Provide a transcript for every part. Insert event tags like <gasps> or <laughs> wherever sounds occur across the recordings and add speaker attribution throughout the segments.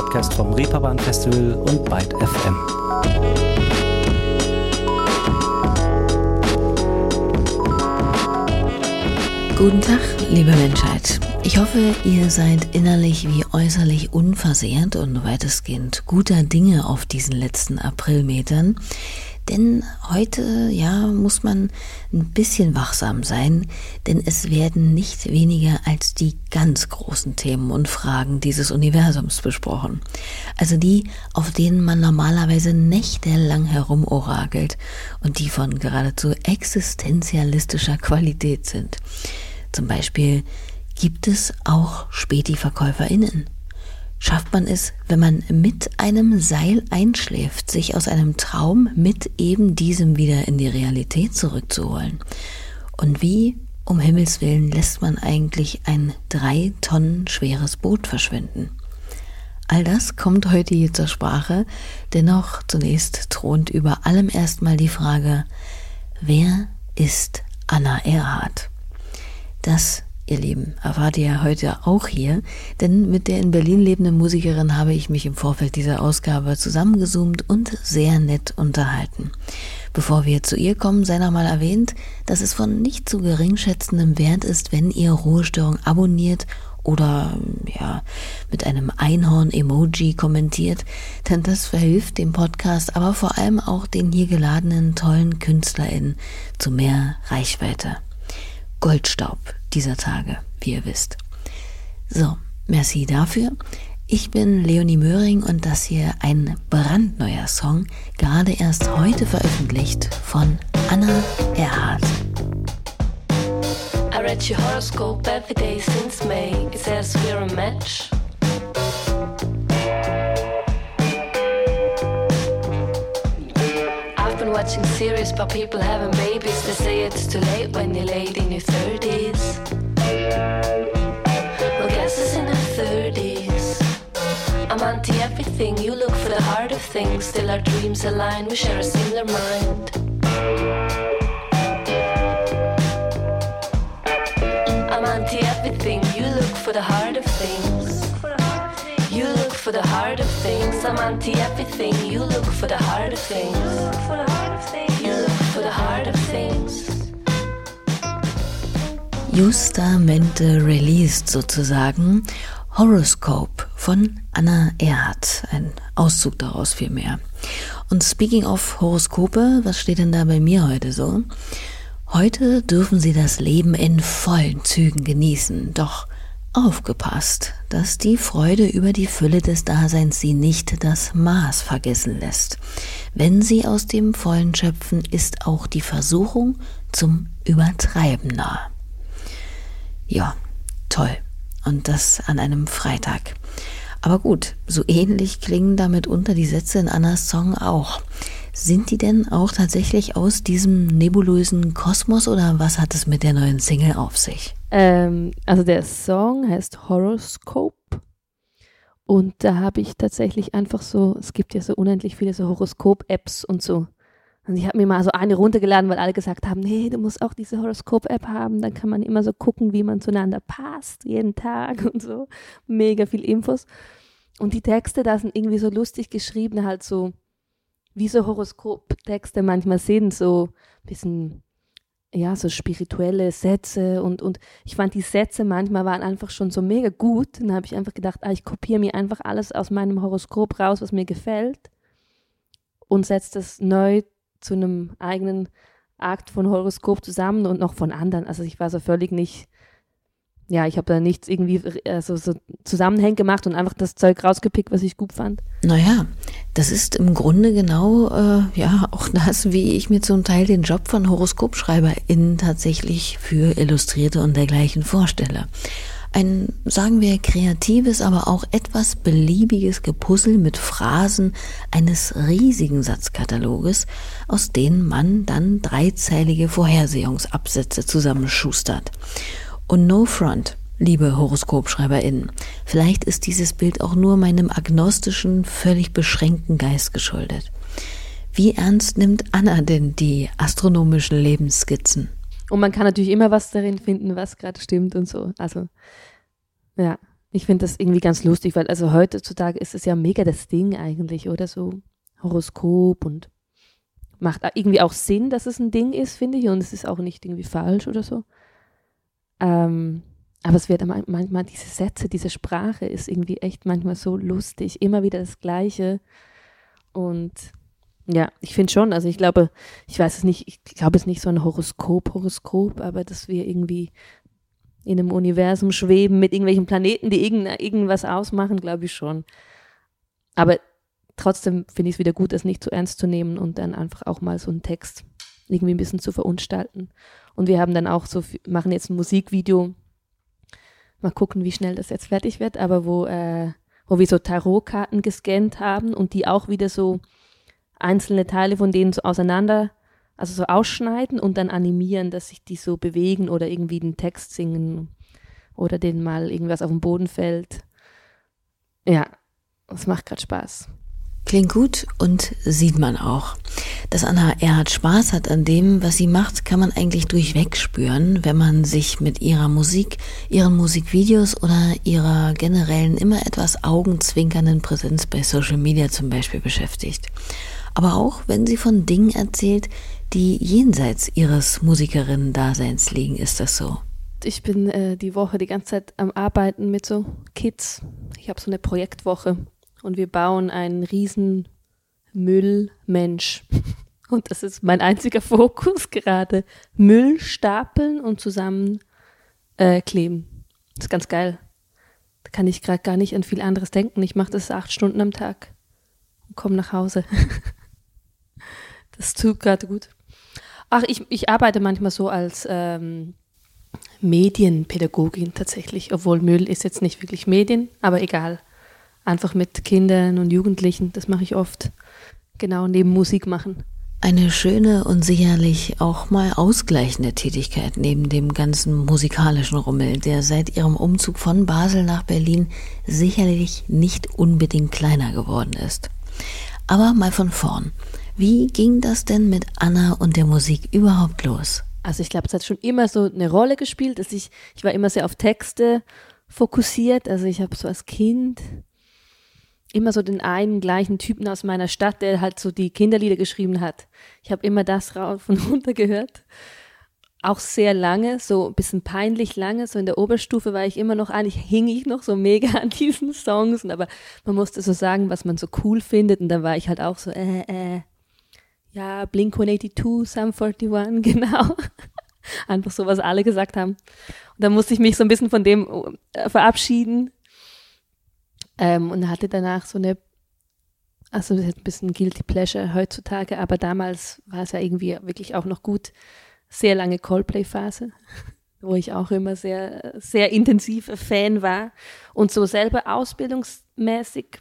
Speaker 1: Podcast vom Reeperbahn Festival und Byte FM.
Speaker 2: Guten Tag, liebe Menschheit. Ich hoffe, ihr seid innerlich wie äußerlich unversehrt und weitestgehend guter Dinge auf diesen letzten Aprilmetern. Denn heute, ja, muss man ein bisschen wachsam sein, denn es werden nicht weniger als die ganz großen Themen und Fragen dieses Universums besprochen. Also die, auf denen man normalerweise nächtelang herumorakelt und die von geradezu existenzialistischer Qualität sind. Zum Beispiel, gibt es auch Späti-VerkäuferInnen? Schafft man es, wenn man mit einem Seil einschläft, sich aus einem Traum mit eben diesem wieder in die Realität zurückzuholen? Und wie, um Himmels willen, lässt man eigentlich ein drei Tonnen schweres Boot verschwinden? All das kommt heute hier zur Sprache, dennoch zunächst thront über allem erstmal die Frage, wer ist Anna Erhardt? Das ihr Lieben, erfahrt ihr heute auch hier, denn mit der in Berlin lebenden Musikerin habe ich mich im Vorfeld dieser Ausgabe zusammengezoomt und sehr nett unterhalten. Bevor wir zu ihr kommen, sei nochmal erwähnt, dass es von nicht zu geringschätzendem Wert ist, wenn ihr Ruhestörung abonniert oder ja, mit einem Einhorn-Emoji kommentiert, denn das verhilft dem Podcast, aber vor allem auch den hier geladenen tollen KünstlerInnen zu mehr Reichweite. Goldstaub dieser Tage, wie ihr wisst. So, merci dafür. Ich bin Leonie Möhring und das hier ein brandneuer Song, gerade erst heute veröffentlicht von Anna Erhardt. I read your horoscope every day since May. It says we're a match. Watching series about people having babies. They say it's too late when you're late in your 30s. Well, guess it's in her 30s. I'm anti everything. You look for the heart of things. Still, our dreams align. We share a similar mind. I'm anti everything. You look for the heart of things. You look for the heart of things. I'm anti everything. You look for the heart of things. Justamente released sozusagen Horoscope von Anna Erhardt. Ein Auszug daraus vielmehr. Und speaking of Horoskope, was steht denn da bei mir heute so? Heute dürfen Sie das Leben in vollen Zügen genießen, doch aufgepasst, dass die Freude über die Fülle des Daseins Sie nicht das Maß vergessen lässt. Wenn Sie aus dem Vollen schöpfen, ist auch die Versuchung zum Übertreiben nah. Ja, toll. Und das an einem Freitag. Aber gut, so ähnlich klingen damit unter die Sätze in Annas Song auch. Sind die denn auch tatsächlich aus diesem nebulösen Kosmos oder was hat es mit der neuen Single auf sich?
Speaker 3: Ähm, also der Song heißt Horoscope und da habe ich tatsächlich einfach so, es gibt ja so unendlich viele so Horoskop-Apps und so. Und ich habe mir mal so eine runtergeladen, weil alle gesagt haben, nee, du musst auch diese Horoskop-App haben, dann kann man immer so gucken, wie man zueinander passt, jeden Tag <laughs> und so. Mega viel Infos. Und die Texte da sind irgendwie so lustig geschrieben, halt so, wie so Horoskop-Texte manchmal sind, so ein bisschen ja, so spirituelle Sätze und, und ich fand die Sätze manchmal waren einfach schon so mega gut. Und dann habe ich einfach gedacht, ah, ich kopiere mir einfach alles aus meinem Horoskop raus, was mir gefällt und setze das neu zu einem eigenen Akt von Horoskop zusammen und noch von anderen. Also ich war so völlig nicht ja, ich habe da nichts irgendwie also so Zusammenhänge gemacht und einfach das Zeug rausgepickt, was ich gut fand.
Speaker 2: Naja, das ist im Grunde genau, äh, ja, auch das, wie ich mir zum Teil den Job von HoroskopschreiberInnen tatsächlich für Illustrierte und dergleichen vorstelle. Ein, sagen wir, kreatives, aber auch etwas beliebiges Gepuzzle mit Phrasen eines riesigen Satzkataloges, aus denen man dann dreizeilige Vorhersehungsabsätze zusammenschustert. Und no front, liebe HoroskopschreiberInnen. Vielleicht ist dieses Bild auch nur meinem agnostischen, völlig beschränkten Geist geschuldet. Wie ernst nimmt Anna denn die astronomischen Lebensskizzen?
Speaker 3: Und man kann natürlich immer was darin finden, was gerade stimmt und so. Also, ja. Ich finde das irgendwie ganz lustig, weil also heutzutage ist es ja mega das Ding eigentlich, oder so Horoskop und macht irgendwie auch Sinn, dass es ein Ding ist, finde ich, und es ist auch nicht irgendwie falsch oder so. Ähm, aber es wird manchmal, diese Sätze, diese Sprache ist irgendwie echt manchmal so lustig, immer wieder das Gleiche. Und ja, ich finde schon, also ich glaube, ich weiß es nicht, ich glaube es ist nicht so ein Horoskop, Horoskop, aber dass wir irgendwie in einem Universum schweben mit irgendwelchen Planeten, die irgend, irgendwas ausmachen, glaube ich schon. Aber trotzdem finde ich es wieder gut, das nicht zu ernst zu nehmen und dann einfach auch mal so einen Text irgendwie ein bisschen zu verunstalten. Und wir haben dann auch so, machen jetzt ein Musikvideo. Mal gucken, wie schnell das jetzt fertig wird, aber wo, äh, wo wir so Tarotkarten gescannt haben und die auch wieder so einzelne Teile von denen so auseinander, also so ausschneiden und dann animieren, dass sich die so bewegen oder irgendwie den Text singen oder denen mal irgendwas auf den Boden fällt. Ja, das macht gerade Spaß.
Speaker 2: Klingt gut und sieht man auch. Dass Anna Erhard Spaß hat an dem, was sie macht, kann man eigentlich durchweg spüren, wenn man sich mit ihrer Musik, ihren Musikvideos oder ihrer generellen immer etwas augenzwinkernden Präsenz bei Social Media zum Beispiel beschäftigt aber auch wenn sie von Dingen erzählt, die jenseits ihres Musikerinnen-Daseins liegen, ist das so.
Speaker 3: Ich bin äh, die Woche die ganze Zeit am Arbeiten mit so Kids. Ich habe so eine Projektwoche und wir bauen einen riesen Müllmensch. Und das ist mein einziger <laughs> Fokus gerade. Müll stapeln und zusammen äh, kleben. Das ist ganz geil. Da kann ich gerade gar nicht an viel anderes denken. Ich mache das acht Stunden am Tag und komme nach Hause. <laughs> Das tut gerade gut. Ach, ich, ich arbeite manchmal so als ähm, Medienpädagogin tatsächlich, obwohl Müll ist jetzt nicht wirklich Medien, aber egal. Einfach mit Kindern und Jugendlichen, das mache ich oft. Genau, neben Musik machen.
Speaker 2: Eine schöne und sicherlich auch mal ausgleichende Tätigkeit neben dem ganzen musikalischen Rummel, der seit ihrem Umzug von Basel nach Berlin sicherlich nicht unbedingt kleiner geworden ist. Aber mal von vorn. Wie ging das denn mit Anna und der Musik überhaupt los?
Speaker 3: Also ich glaube, es hat schon immer so eine Rolle gespielt, dass ich, ich war immer sehr auf Texte fokussiert. Also ich habe so als Kind immer so den einen gleichen Typen aus meiner Stadt, der halt so die Kinderlieder geschrieben hat. Ich habe immer das rauf und runter gehört. Auch sehr lange, so ein bisschen peinlich lange. So in der Oberstufe war ich immer noch, eigentlich hing ich noch so mega <laughs> an diesen Songs. Aber man musste so sagen, was man so cool findet. Und da war ich halt auch so, äh, äh, ja, Blink 182, Sum 41, <laughs> genau. Einfach so, was alle gesagt haben. Und da musste ich mich so ein bisschen von dem äh, verabschieden. Ähm, und hatte danach so eine, also das ist ein bisschen Guilty Pleasure heutzutage, aber damals war es ja irgendwie wirklich auch noch gut. Sehr lange Coldplay-Phase, <laughs> wo ich auch immer sehr, sehr intensiver Fan war. Und so selber ausbildungsmäßig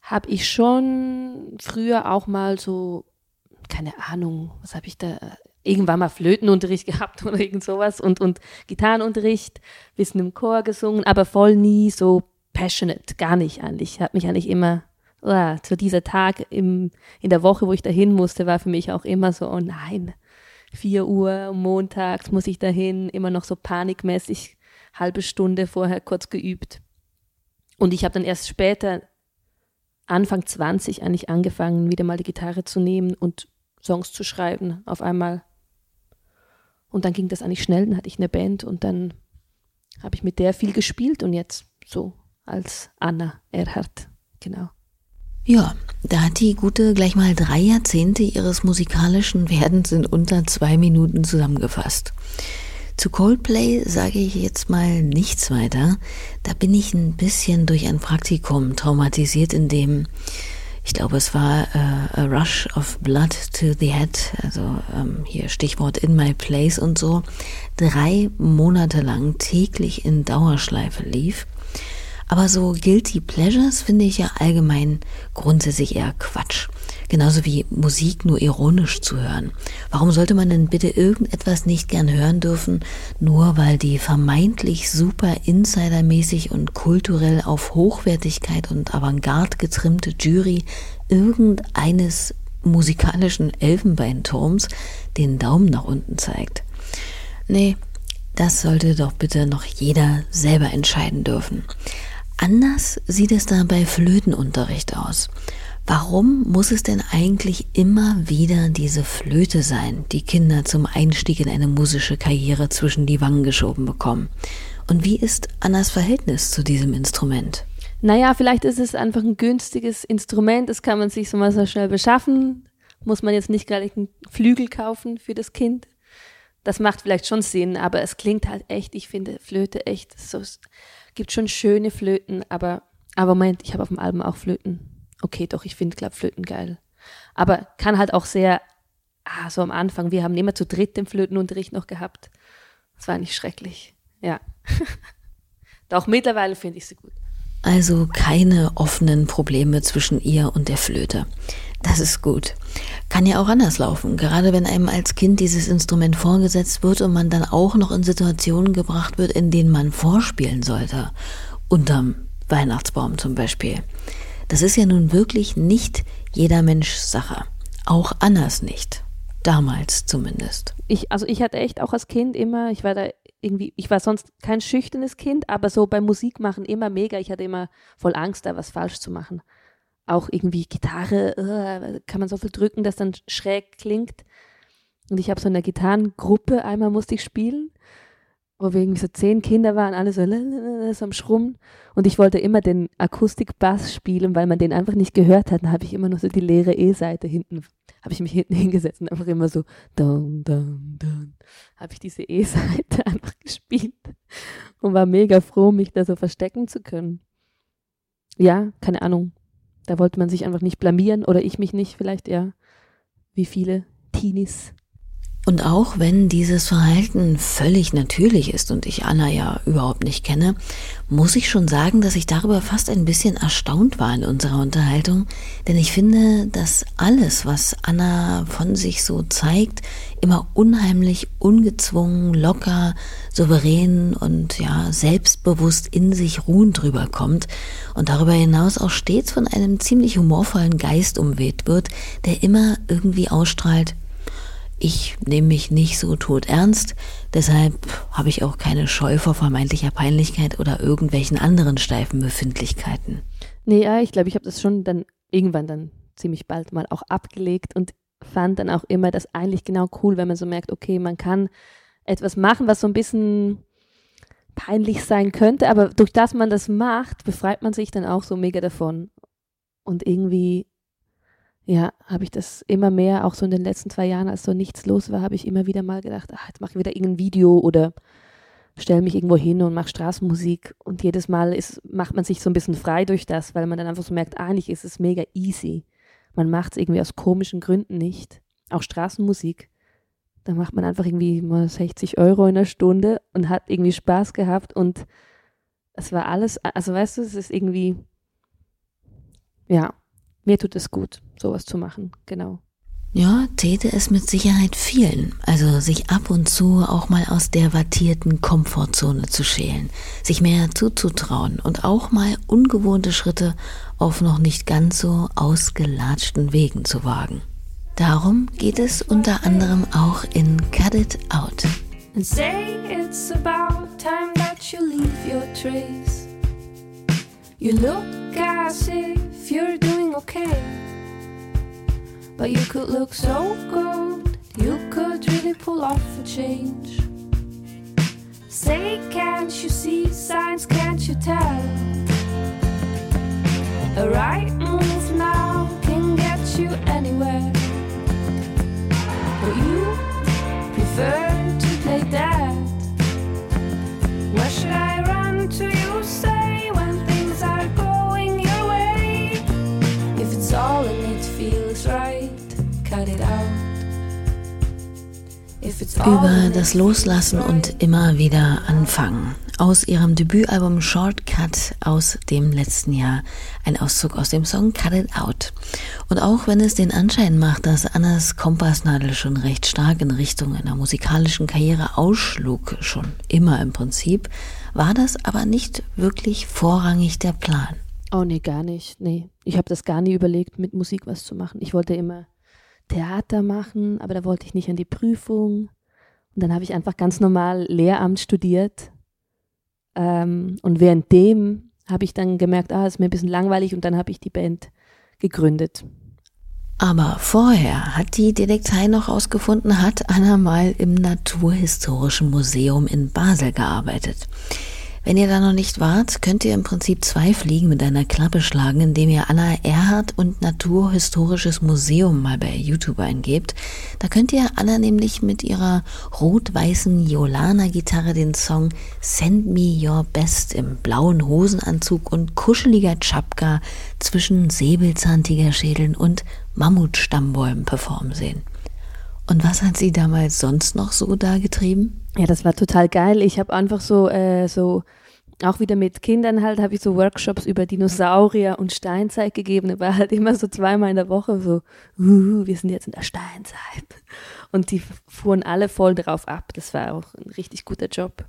Speaker 3: habe ich schon früher auch mal so, keine Ahnung, was habe ich da, irgendwann mal Flötenunterricht <laughs> gehabt oder irgend sowas und, und Gitarrenunterricht, bisschen im Chor gesungen, aber voll nie so passionate, gar nicht eigentlich. Ich habe mich eigentlich immer, oh, zu dieser Tag im, in der Woche, wo ich dahin musste, war für mich auch immer so, oh nein, vier Uhr montags muss ich dahin, immer noch so panikmäßig, halbe Stunde vorher kurz geübt. Und ich habe dann erst später Anfang 20 eigentlich angefangen, wieder mal die Gitarre zu nehmen und Songs zu schreiben auf einmal. Und dann ging das eigentlich schnell, dann hatte ich eine Band und dann habe ich mit der viel gespielt und jetzt so als Anna Erhardt, genau.
Speaker 2: Ja, da hat die Gute gleich mal drei Jahrzehnte ihres musikalischen Werdens in unter zwei Minuten zusammengefasst. Zu Coldplay sage ich jetzt mal nichts weiter. Da bin ich ein bisschen durch ein Praktikum traumatisiert, in dem ich glaube, es war äh, a rush of blood to the head, also ähm, hier Stichwort in my place und so, drei Monate lang täglich in Dauerschleife lief. Aber so guilty pleasures finde ich ja allgemein grundsätzlich eher Quatsch. Genauso wie Musik nur ironisch zu hören. Warum sollte man denn bitte irgendetwas nicht gern hören dürfen, nur weil die vermeintlich super insidermäßig und kulturell auf Hochwertigkeit und Avantgarde getrimmte Jury irgendeines musikalischen Elfenbeinturms den Daumen nach unten zeigt? Nee, Das sollte doch bitte noch jeder selber entscheiden dürfen. Anders sieht es da bei Flötenunterricht aus. Warum muss es denn eigentlich immer wieder diese Flöte sein, die Kinder zum Einstieg in eine musische Karriere zwischen die Wangen geschoben bekommen? Und wie ist Annas Verhältnis zu diesem Instrument?
Speaker 3: Naja, vielleicht ist es einfach ein günstiges Instrument, das kann man sich so mal so schnell beschaffen. Muss man jetzt nicht gerade einen Flügel kaufen für das Kind. Das macht vielleicht schon Sinn, aber es klingt halt echt, ich finde Flöte echt so, gibt schon schöne Flöten, aber, aber Moment, ich habe auf dem Album auch Flöten. Okay, doch, ich finde Klappflöten geil. Aber kann halt auch sehr, ah, so am Anfang, wir haben immer zu dritt den Flötenunterricht noch gehabt. Das war nicht schrecklich. Ja. <laughs> Doch mittlerweile finde ich sie gut.
Speaker 2: Also keine offenen Probleme zwischen ihr und der Flöte. Das ist gut. Kann ja auch anders laufen, gerade wenn einem als Kind dieses Instrument vorgesetzt wird und man dann auch noch in Situationen gebracht wird, in denen man vorspielen sollte. Unterm Weihnachtsbaum zum Beispiel. Das ist ja nun wirklich nicht jeder Mensch Sache. Auch Annas nicht. Damals zumindest.
Speaker 3: Ich, also ich hatte echt auch als Kind immer, ich war da irgendwie, ich war sonst kein schüchternes Kind, aber so beim Musikmachen immer mega. Ich hatte immer voll Angst, da was falsch zu machen. Auch irgendwie Gitarre, uh, kann man so viel drücken, dass dann schräg klingt. Und ich habe so in einer Gitarrengruppe, einmal musste ich spielen, wo wir irgendwie so zehn Kinder waren, alle so, so am Schrummen. Und ich wollte immer den Akustikbass spielen, weil man den einfach nicht gehört hat. Dann habe ich immer nur so die leere E-Seite hinten habe ich mich hinten <laughs> hingesetzt und einfach immer so, dun, dun, dun, habe ich diese E-Seite <laughs> einfach gespielt und war mega froh, mich da so verstecken zu können. Ja, keine Ahnung. Da wollte man sich einfach nicht blamieren oder ich mich nicht, vielleicht ja, wie viele Teenies.
Speaker 2: Und auch wenn dieses Verhalten völlig natürlich ist und ich Anna ja überhaupt nicht kenne, muss ich schon sagen, dass ich darüber fast ein bisschen erstaunt war in unserer Unterhaltung, denn ich finde, dass alles, was Anna von sich so zeigt, immer unheimlich ungezwungen, locker, souverän und ja, selbstbewusst in sich ruhend rüberkommt und darüber hinaus auch stets von einem ziemlich humorvollen Geist umweht wird, der immer irgendwie ausstrahlt, ich nehme mich nicht so tot ernst, deshalb habe ich auch keine Scheu vor vermeintlicher Peinlichkeit oder irgendwelchen anderen steifen Befindlichkeiten.
Speaker 3: Nee, ja, ich glaube, ich habe das schon dann irgendwann dann ziemlich bald mal auch abgelegt und fand dann auch immer das eigentlich genau cool, wenn man so merkt, okay, man kann etwas machen, was so ein bisschen peinlich sein könnte, aber durch das man das macht, befreit man sich dann auch so mega davon. Und irgendwie ja, habe ich das immer mehr, auch so in den letzten zwei Jahren, als so nichts los war, habe ich immer wieder mal gedacht, ach, jetzt mache ich wieder irgendein Video oder stelle mich irgendwo hin und mache Straßenmusik. Und jedes Mal ist, macht man sich so ein bisschen frei durch das, weil man dann einfach so merkt, eigentlich ist es mega easy. Man macht es irgendwie aus komischen Gründen nicht. Auch Straßenmusik. Da macht man einfach irgendwie mal 60 Euro in der Stunde und hat irgendwie Spaß gehabt und es war alles, also weißt du, es ist irgendwie, ja, mir tut es gut, sowas zu machen, genau.
Speaker 2: Ja, täte es mit Sicherheit vielen. Also sich ab und zu auch mal aus der wattierten Komfortzone zu schälen, sich mehr zuzutrauen und auch mal ungewohnte Schritte auf noch nicht ganz so ausgelatschten Wegen zu wagen. Darum geht es unter anderem auch in Cut It Out. And say it's about time that you leave your trace. You look as if you're doing okay. But you could look so good, you could really pull off a change. Say, can't you see signs? Can't you tell? A Über das Loslassen und immer wieder anfangen. Aus ihrem Debütalbum Shortcut aus dem letzten Jahr ein Auszug aus dem Song Cut It Out. Und auch wenn es den Anschein macht, dass Annas Kompassnadel schon recht stark in Richtung einer musikalischen Karriere ausschlug, schon immer im Prinzip, war das aber nicht wirklich vorrangig der Plan.
Speaker 3: Oh nee, gar nicht. Nee, ich habe das gar nie überlegt, mit Musik was zu machen. Ich wollte immer Theater machen, aber da wollte ich nicht an die Prüfung. Und dann habe ich einfach ganz normal Lehramt studiert. Ähm, und währenddem habe ich dann gemerkt, ah, ist mir ein bisschen langweilig und dann habe ich die Band gegründet.
Speaker 2: Aber vorher hat die Detektei noch herausgefunden, hat Anna mal im Naturhistorischen Museum in Basel gearbeitet. Wenn ihr da noch nicht wart, könnt ihr im Prinzip zwei Fliegen mit einer Klappe schlagen, indem ihr Anna Erhard und Naturhistorisches Museum mal bei YouTube eingebt. Da könnt ihr Anna nämlich mit ihrer rot-weißen Jolana-Gitarre den Song Send Me Your Best im blauen Hosenanzug und kuscheliger Chapka zwischen Säbelzahntigerschädeln und Mammutstammbäumen performen sehen. Und was hat sie damals sonst noch so da getrieben?
Speaker 3: Ja, das war total geil. Ich habe einfach so, äh, so auch wieder mit Kindern halt, habe ich so Workshops über Dinosaurier und Steinzeit gegeben. War halt immer so zweimal in der Woche so, uh, wir sind jetzt in der Steinzeit. Und die fuhren alle voll drauf ab. Das war auch ein richtig guter Job.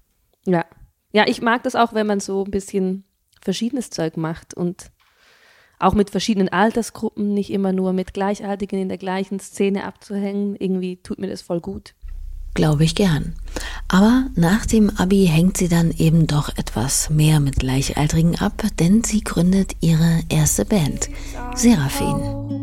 Speaker 3: Ja. Ja, ich mag das auch, wenn man so ein bisschen verschiedenes Zeug macht und auch mit verschiedenen Altersgruppen, nicht immer nur mit Gleichaltigen in der gleichen Szene abzuhängen. Irgendwie tut mir das voll gut.
Speaker 2: Glaube ich gern. Aber nach dem Abi hängt sie dann eben doch etwas mehr mit Gleichaltrigen ab, denn sie gründet ihre erste Band, Seraphin.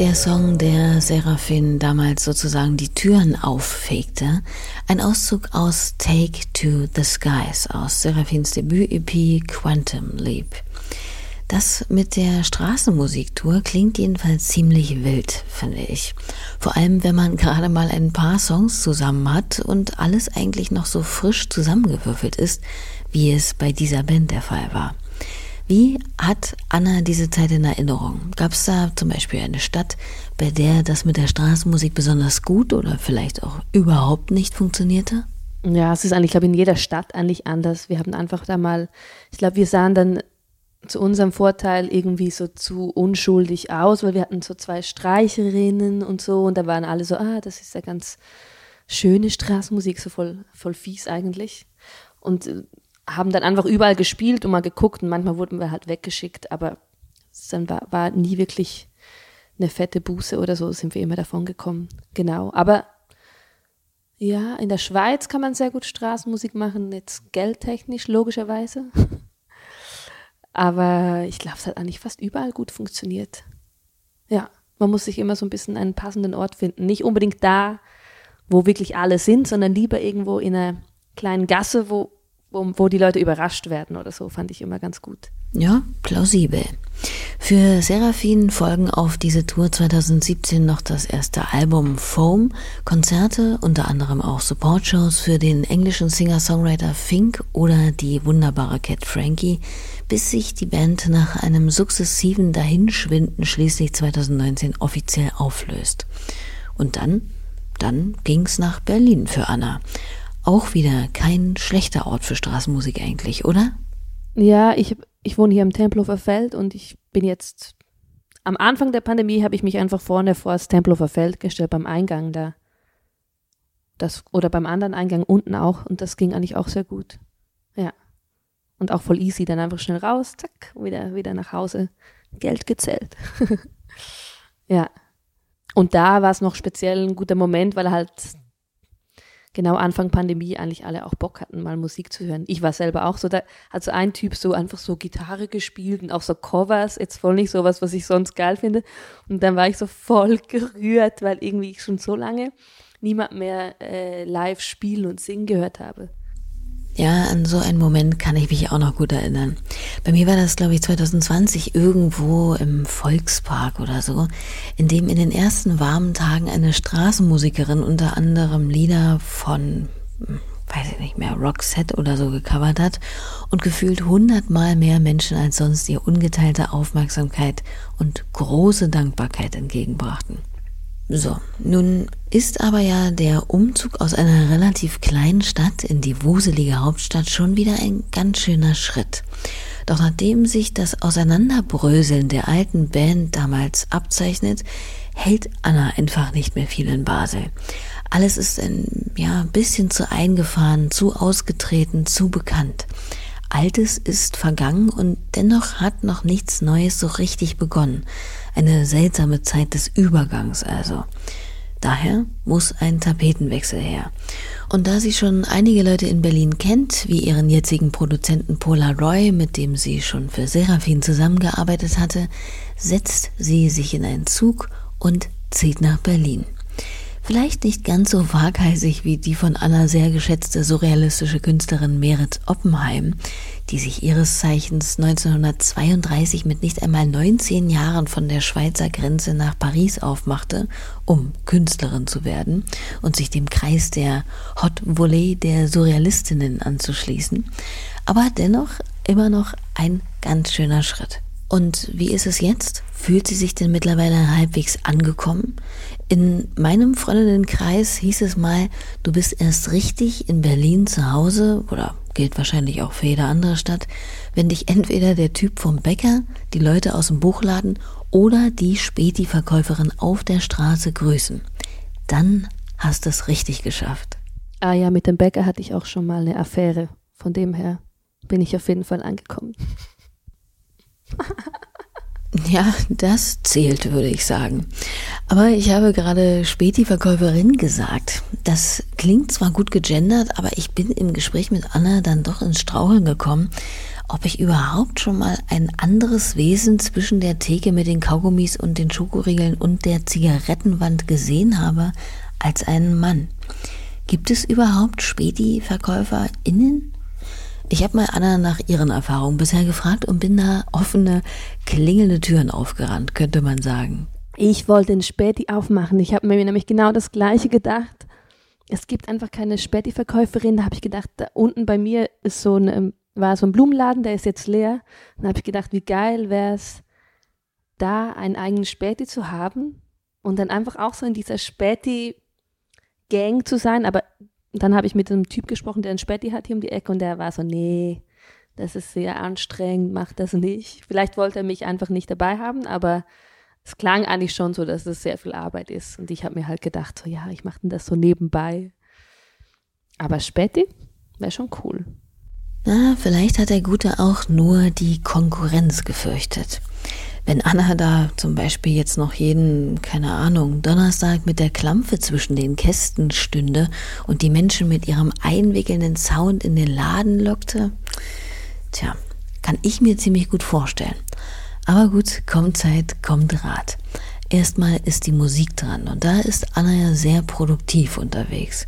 Speaker 2: Der Song, der Seraphin damals sozusagen die Türen auffegte. Ein Auszug aus Take to the Skies aus Seraphins Debüt-EP Quantum Leap. Das mit der Straßenmusiktour klingt jedenfalls ziemlich wild, finde ich. Vor allem, wenn man <laughs> gerade mal ein paar Songs zusammen hat und alles eigentlich noch so frisch zusammengewürfelt ist, wie es bei dieser Band der Fall war. Wie hat Anna diese Zeit in Erinnerung? Gab es da zum Beispiel eine Stadt, bei der das mit der Straßenmusik besonders gut oder vielleicht auch überhaupt nicht funktionierte?
Speaker 3: Ja, es ist eigentlich, glaube ich, in jeder Stadt eigentlich anders. Wir haben einfach da mal, ich glaube, wir sahen dann zu unserem Vorteil irgendwie so zu unschuldig aus, weil wir hatten so zwei Streicherinnen und so und da waren alle so, ah, das ist ja ganz schöne Straßenmusik, so voll, voll fies eigentlich. Und äh, haben dann einfach überall gespielt und mal geguckt und manchmal wurden wir halt weggeschickt, aber dann war, war nie wirklich eine fette Buße oder so, sind wir immer davon gekommen. Genau. Aber ja, in der Schweiz kann man sehr gut Straßenmusik machen, jetzt geldtechnisch logischerweise. <laughs> Aber ich glaube, es hat eigentlich fast überall gut funktioniert. Ja, man muss sich immer so ein bisschen einen passenden Ort finden. Nicht unbedingt da, wo wirklich alle sind, sondern lieber irgendwo in einer kleinen Gasse, wo wo, wo die Leute überrascht werden oder so, fand ich immer ganz gut.
Speaker 2: Ja, plausibel. Für Seraphin folgen auf diese Tour 2017 noch das erste Album Foam, Konzerte, unter anderem auch Supportshows für den englischen Singer-Songwriter Fink oder die wunderbare Cat Frankie, bis sich die Band nach einem sukzessiven Dahinschwinden schließlich 2019 offiziell auflöst. Und dann, dann ging's nach Berlin für Anna. Auch wieder kein schlechter Ort für Straßenmusik eigentlich, oder?
Speaker 3: Ja, ich, ich wohne hier im Tempelhofer Feld und ich bin jetzt am Anfang der Pandemie habe ich mich einfach vorne vor das Tempelhofer Feld gestellt, beim Eingang da. Das, oder beim anderen Eingang unten auch und das ging eigentlich auch sehr gut. Ja. Und auch voll easy, dann einfach schnell raus, zack, wieder, wieder nach Hause, Geld gezählt. <laughs> ja. Und da war es noch speziell ein guter Moment, weil halt genau Anfang Pandemie eigentlich alle auch Bock hatten, mal Musik zu hören. Ich war selber auch so, da hat so ein Typ so einfach so Gitarre gespielt und auch so Covers, jetzt voll nicht sowas, was ich sonst geil finde. Und dann war ich so voll <laughs> gerührt, weil irgendwie ich schon so lange niemand mehr äh, live spielen und singen gehört habe.
Speaker 2: Ja, an so einen Moment kann ich mich auch noch gut erinnern. Bei mir war das, glaube ich, 2020 irgendwo im Volkspark oder so, in dem in den ersten warmen Tagen eine Straßenmusikerin unter anderem Lieder von, weiß ich nicht mehr, Roxette oder so gecovert hat und gefühlt hundertmal mehr Menschen als sonst ihr ungeteilte Aufmerksamkeit und große Dankbarkeit entgegenbrachten. So, nun ist aber ja der Umzug aus einer relativ kleinen Stadt in die wuselige Hauptstadt schon wieder ein ganz schöner Schritt. Doch nachdem sich das Auseinanderbröseln der alten Band damals abzeichnet, hält Anna einfach nicht mehr viel in Basel. Alles ist ein ja, bisschen zu eingefahren, zu ausgetreten, zu bekannt. Altes ist vergangen und dennoch hat noch nichts Neues so richtig begonnen. Eine seltsame Zeit des Übergangs also. Daher muss ein Tapetenwechsel her. Und da sie schon einige Leute in Berlin kennt, wie ihren jetzigen Produzenten Paula Roy, mit dem sie schon für Seraphin zusammengearbeitet hatte, setzt sie sich in einen Zug und zieht nach Berlin. Vielleicht nicht ganz so waghalsig wie die von Anna sehr geschätzte surrealistische Künstlerin Merit Oppenheim, die sich ihres Zeichens 1932 mit nicht einmal 19 Jahren von der Schweizer Grenze nach Paris aufmachte, um Künstlerin zu werden und sich dem Kreis der Hot Volley der Surrealistinnen anzuschließen, aber dennoch immer noch ein ganz schöner Schritt. Und wie ist es jetzt? Fühlt sie sich denn mittlerweile halbwegs angekommen? In meinem Freundinnenkreis hieß es mal, du bist erst richtig in Berlin zu Hause oder gilt wahrscheinlich auch für jede andere Stadt, wenn dich entweder der Typ vom Bäcker, die Leute aus dem Buchladen oder die Späti-Verkäuferin auf der Straße grüßen. Dann hast du es richtig geschafft.
Speaker 3: Ah ja, mit dem Bäcker hatte ich auch schon mal eine Affäre. Von dem her bin ich auf jeden Fall angekommen. <laughs>
Speaker 2: Ja, das zählt, würde ich sagen. Aber ich habe gerade Späti-Verkäuferin gesagt. Das klingt zwar gut gegendert, aber ich bin im Gespräch mit Anna dann doch ins Straucheln gekommen, ob ich überhaupt schon mal ein anderes Wesen zwischen der Theke mit den Kaugummis und den Schokoriegeln und der Zigarettenwand gesehen habe als einen Mann. Gibt es überhaupt Späti-VerkäuferInnen? Ich habe mal Anna nach ihren Erfahrungen bisher gefragt und bin da offene, klingelnde Türen aufgerannt, könnte man sagen.
Speaker 3: Ich wollte den Späti aufmachen. Ich habe mir nämlich genau das Gleiche gedacht. Es gibt einfach keine Späti-Verkäuferin. Da habe ich gedacht, da unten bei mir ist so ein, war so ein Blumenladen, der ist jetzt leer. Dann habe ich gedacht, wie geil wäre es, da einen eigenen Späti zu haben und dann einfach auch so in dieser Späti-Gang zu sein, aber dann habe ich mit einem Typ gesprochen, der ein Späti hat hier um die Ecke und der war so, nee, das ist sehr anstrengend, mach das nicht. Vielleicht wollte er mich einfach nicht dabei haben, aber es klang eigentlich schon so, dass es sehr viel Arbeit ist. Und ich habe mir halt gedacht, so ja, ich mache das so nebenbei. Aber Späti wäre schon cool.
Speaker 2: Na, vielleicht hat der Gute auch nur die Konkurrenz gefürchtet. Wenn Anna da zum Beispiel jetzt noch jeden, keine Ahnung, Donnerstag mit der Klampfe zwischen den Kästen stünde und die Menschen mit ihrem einwickelnden Sound in den Laden lockte, tja, kann ich mir ziemlich gut vorstellen. Aber gut, kommt Zeit, kommt Rat. Erstmal ist die Musik dran und da ist Anna ja sehr produktiv unterwegs.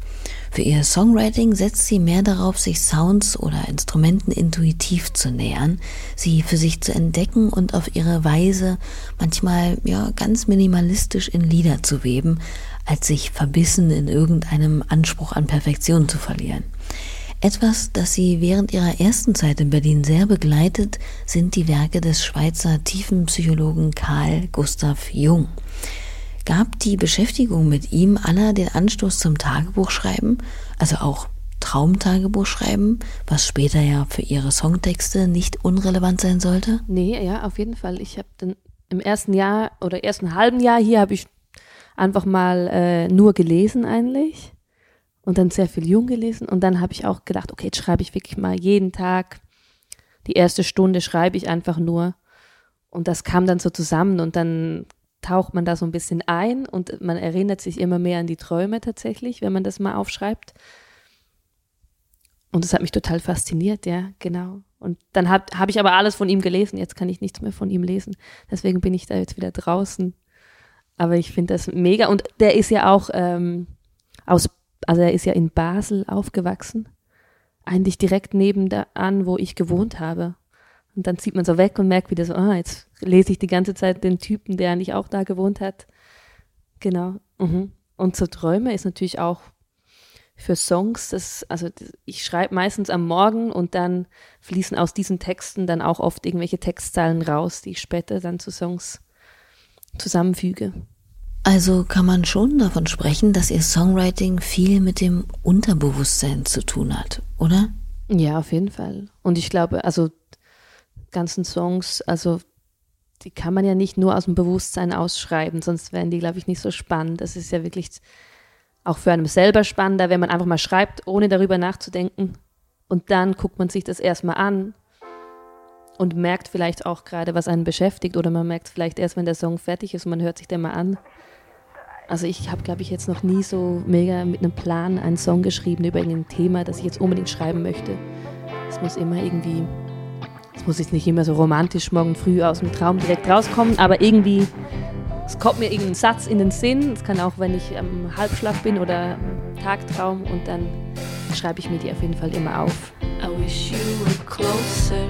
Speaker 2: Für ihr Songwriting setzt sie mehr darauf, sich Sounds oder Instrumenten intuitiv zu nähern, sie für sich zu entdecken und auf ihre Weise manchmal ja ganz minimalistisch in Lieder zu weben, als sich verbissen in irgendeinem Anspruch an Perfektion zu verlieren. Etwas, das sie während ihrer ersten Zeit in Berlin sehr begleitet, sind die Werke des Schweizer Tiefenpsychologen Karl Gustav Jung. Gab die Beschäftigung mit ihm Anna den Anstoß zum Tagebuchschreiben, also auch Traumtagebuchschreiben, was später ja für ihre Songtexte nicht unrelevant sein sollte?
Speaker 3: Nee, ja, auf jeden Fall. Ich habe im ersten Jahr oder ersten halben Jahr hier habe ich einfach mal äh, nur gelesen eigentlich und dann sehr viel Jung gelesen und dann habe ich auch gedacht, okay, jetzt schreibe ich wirklich mal jeden Tag die erste Stunde schreibe ich einfach nur und das kam dann so zusammen und dann taucht man da so ein bisschen ein und man erinnert sich immer mehr an die Träume tatsächlich, wenn man das mal aufschreibt. Und das hat mich total fasziniert, ja, genau. Und dann habe hab ich aber alles von ihm gelesen. Jetzt kann ich nichts mehr von ihm lesen. Deswegen bin ich da jetzt wieder draußen. Aber ich finde das mega. Und der ist ja auch ähm, aus, also er ist ja in Basel aufgewachsen. Eigentlich direkt neben da an, wo ich gewohnt habe. Und dann zieht man so weg und merkt wieder so, ah, jetzt lese ich die ganze Zeit den Typen, der eigentlich auch da gewohnt hat. Genau. Mhm. Und so Träume ist natürlich auch für Songs, das, also ich schreibe meistens am Morgen und dann fließen aus diesen Texten dann auch oft irgendwelche Textzeilen raus, die ich später dann zu Songs zusammenfüge.
Speaker 2: Also kann man schon davon sprechen, dass ihr Songwriting viel mit dem Unterbewusstsein zu tun hat, oder?
Speaker 3: Ja, auf jeden Fall. Und ich glaube, also ganzen Songs, also die kann man ja nicht nur aus dem Bewusstsein ausschreiben, sonst wären die, glaube ich, nicht so spannend. Das ist ja wirklich auch für einen selber spannender, wenn man einfach mal schreibt, ohne darüber nachzudenken. Und dann guckt man sich das erstmal an und merkt vielleicht auch gerade, was einen beschäftigt. Oder man merkt vielleicht erst, wenn der Song fertig ist und man hört sich den mal an. Also ich habe, glaube ich, jetzt noch nie so mega mit einem Plan einen Song geschrieben über irgendein Thema, das ich jetzt unbedingt schreiben möchte. Es muss immer irgendwie, es muss jetzt nicht immer so romantisch morgen früh aus dem Traum direkt rauskommen, aber irgendwie, es kommt mir irgendein Satz in den Sinn. Es kann auch, wenn ich am Halbschlaf bin oder am Tagtraum und dann schreibe ich mir die auf jeden Fall immer auf. I wish you were closer.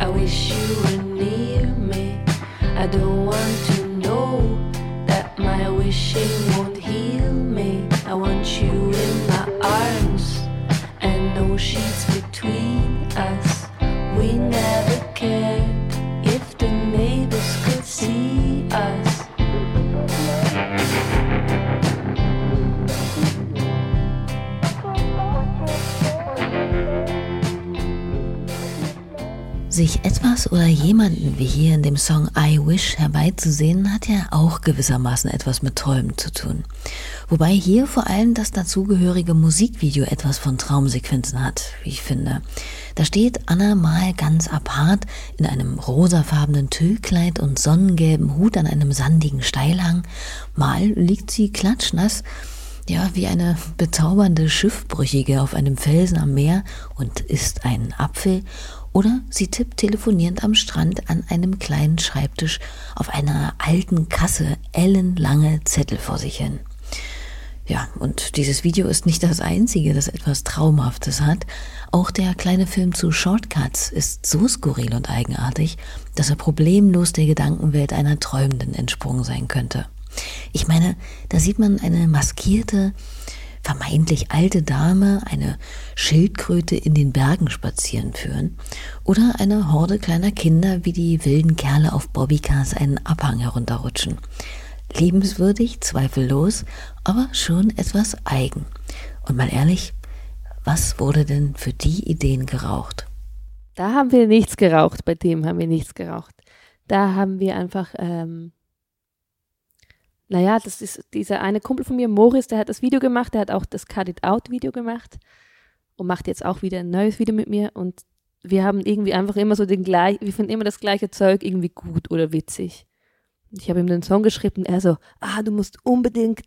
Speaker 3: I wish you were near me. I don't want to know that my wishing won't heal me. I want you in my arms and no sheets between us.
Speaker 2: Sich etwas oder jemanden wie hier in dem Song I Wish herbeizusehen, hat ja auch gewissermaßen etwas mit Träumen zu tun. Wobei hier vor allem das dazugehörige Musikvideo etwas von Traumsequenzen hat, wie ich finde. Da steht Anna mal ganz apart in einem rosafarbenen Tüllkleid und sonnengelben Hut an einem sandigen Steilhang. Mal liegt sie klatschnass ja, wie eine bezaubernde Schiffbrüchige auf einem Felsen am Meer und isst einen Apfel oder sie tippt telefonierend am Strand an einem kleinen Schreibtisch auf einer alten Kasse ellenlange Zettel vor sich hin. Ja, und dieses Video ist nicht das einzige, das etwas Traumhaftes hat. Auch der kleine Film zu Shortcuts ist so skurril und eigenartig, dass er problemlos der Gedankenwelt einer Träumenden entsprungen sein könnte. Ich meine, da sieht man eine maskierte, vermeintlich alte Dame eine Schildkröte in den Bergen spazieren führen oder eine Horde kleiner Kinder wie die wilden Kerle auf Bobbycars einen Abhang herunterrutschen. Liebenswürdig, zweifellos, aber schon etwas eigen. Und mal ehrlich, was wurde denn für die Ideen geraucht?
Speaker 3: Da haben wir nichts geraucht, bei dem haben wir nichts geraucht. Da haben wir einfach ähm, naja, das ist dieser eine Kumpel von mir, Morris, der hat das Video gemacht, der hat auch das Cut It Out Video gemacht und macht jetzt auch wieder ein neues Video mit mir und wir haben irgendwie einfach immer so den gleichen, wir finden immer das gleiche Zeug irgendwie gut oder witzig. Ich habe ihm den Song geschrieben, er so, ah, du musst unbedingt,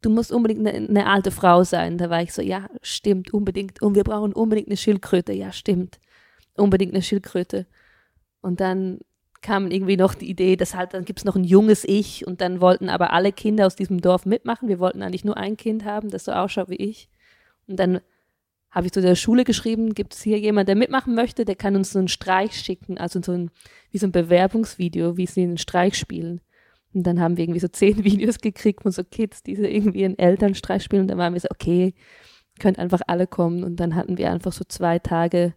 Speaker 3: du musst unbedingt eine, eine alte Frau sein. Da war ich so, ja, stimmt, unbedingt. Und wir brauchen unbedingt eine Schildkröte. Ja, stimmt. Unbedingt eine Schildkröte. Und dann kam irgendwie noch die Idee, dass halt, dann gibt es noch ein junges Ich und dann wollten aber alle Kinder aus diesem Dorf mitmachen. Wir wollten eigentlich nur ein Kind haben, das so ausschaut wie ich. Und dann habe ich zu der Schule geschrieben, gibt es hier jemand, der mitmachen möchte, der kann uns so einen Streich schicken, also so ein, wie so ein Bewerbungsvideo, wie sie einen Streich spielen. Und dann haben wir irgendwie so zehn <laughs> Videos gekriegt von so Kids, die so irgendwie einen Elternstreich spielen. Und dann waren wir so, okay, könnt einfach alle kommen. Und dann hatten wir einfach so zwei Tage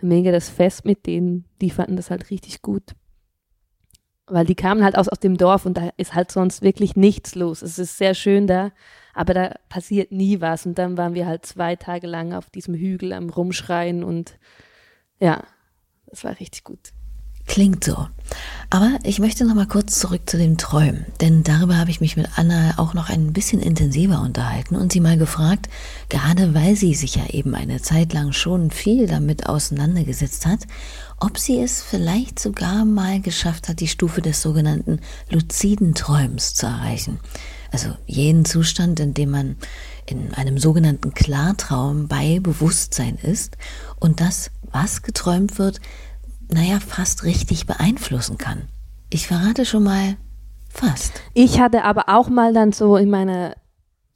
Speaker 3: mega das Fest mit denen. Die fanden das halt richtig gut. Weil die kamen halt aus, aus dem Dorf und da ist halt sonst wirklich nichts los. Es ist sehr schön da, aber da passiert nie was. Und dann waren wir halt zwei Tage lang auf diesem Hügel am Rumschreien und ja, das war richtig gut.
Speaker 2: Klingt so. Aber ich möchte noch mal kurz zurück zu den Träumen, denn darüber habe ich mich mit Anna auch noch ein bisschen intensiver unterhalten und sie mal gefragt, gerade weil sie sich ja eben eine Zeit lang schon viel damit auseinandergesetzt hat, ob sie es vielleicht sogar mal geschafft hat, die Stufe des sogenannten luziden Träums zu erreichen. Also jenen Zustand, in dem man in einem sogenannten Klartraum bei Bewusstsein ist und das, was geträumt wird, naja, fast richtig beeinflussen kann. Ich verrate schon mal fast.
Speaker 3: Ich hatte aber auch mal dann so in meiner,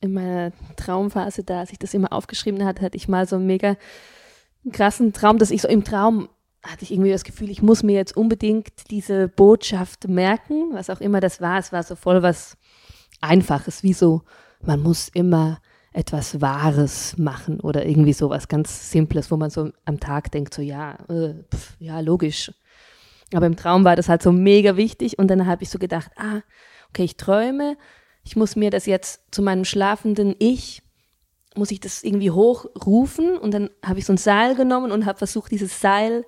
Speaker 3: in meiner Traumphase, da als ich das immer aufgeschrieben hatte, hatte ich mal so einen mega krassen Traum, dass ich so im Traum hatte ich irgendwie das Gefühl, ich muss mir jetzt unbedingt diese Botschaft merken, was auch immer das war. Es war so voll was Einfaches, wie so, man muss immer etwas Wahres machen oder irgendwie so was ganz Simples, wo man so am Tag denkt, so ja, äh, pf, ja, logisch. Aber im Traum war das halt so mega wichtig und dann habe ich so gedacht, ah, okay, ich träume, ich muss mir das jetzt zu meinem schlafenden Ich, muss ich das irgendwie hochrufen und dann habe ich so ein Seil genommen und habe versucht, dieses Seil